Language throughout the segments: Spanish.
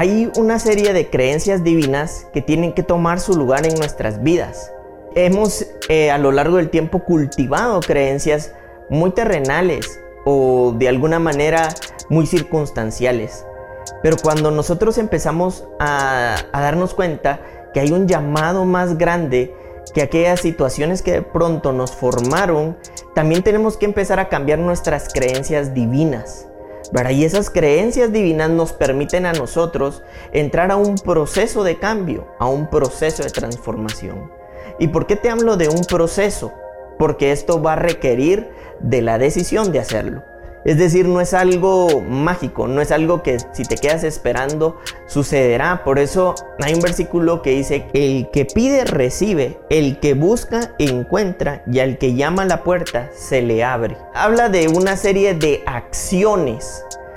hay una serie de creencias divinas que tienen que tomar su lugar en nuestras vidas. Hemos eh, a lo largo del tiempo cultivado creencias muy terrenales o de alguna manera muy circunstanciales. Pero cuando nosotros empezamos a, a darnos cuenta que hay un llamado más grande que aquellas situaciones que de pronto nos formaron, también tenemos que empezar a cambiar nuestras creencias divinas. Y esas creencias divinas nos permiten a nosotros entrar a un proceso de cambio, a un proceso de transformación. ¿Y por qué te hablo de un proceso? Porque esto va a requerir de la decisión de hacerlo. Es decir, no es algo mágico, no es algo que si te quedas esperando sucederá. Por eso hay un versículo que dice, el que pide recibe, el que busca encuentra y al que llama a la puerta se le abre. Habla de una serie de acciones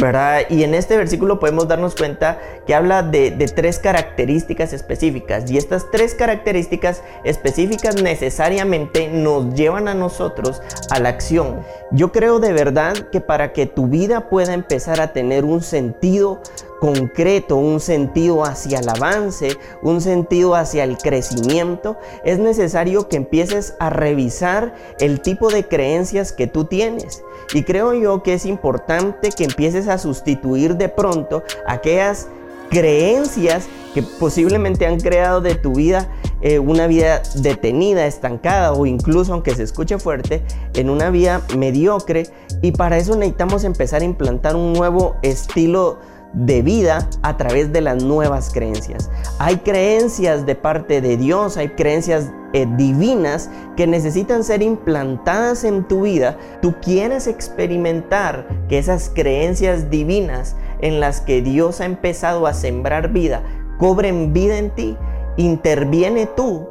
¿verdad? Y en este versículo podemos darnos cuenta que habla de, de, tres características específicas y estas tres características específicas necesariamente nos llevan a nosotros a la acción. Yo creo de verdad que para que tu vida pueda empezar a tener un sentido concreto, un sentido hacia el avance, un sentido hacia el crecimiento, es necesario que empieces a revisar el tipo de creencias que tú tienes. Y creo yo que es importante que empieces a sustituir de pronto aquellas creencias que posiblemente han creado de tu vida eh, una vida detenida, estancada o incluso, aunque se escuche fuerte, en una vida mediocre. Y para eso necesitamos empezar a implantar un nuevo estilo de vida a través de las nuevas creencias. Hay creencias de parte de Dios, hay creencias eh, divinas que necesitan ser implantadas en tu vida. Tú quieres experimentar que esas creencias divinas en las que Dios ha empezado a sembrar vida, cobren vida en ti. Interviene tú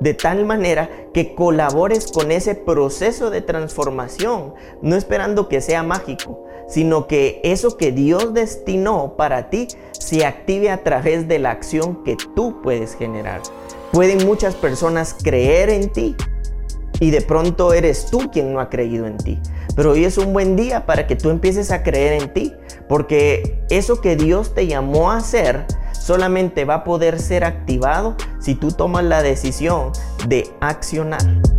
de tal manera que colabores con ese proceso de transformación, no esperando que sea mágico, sino que eso que Dios destinó para ti se active a través de la acción que tú puedes generar. Pueden muchas personas creer en ti y de pronto eres tú quien no ha creído en ti. Pero hoy es un buen día para que tú empieces a creer en ti, porque eso que Dios te llamó a hacer solamente va a poder ser activado si tú tomas la decisión de accionar.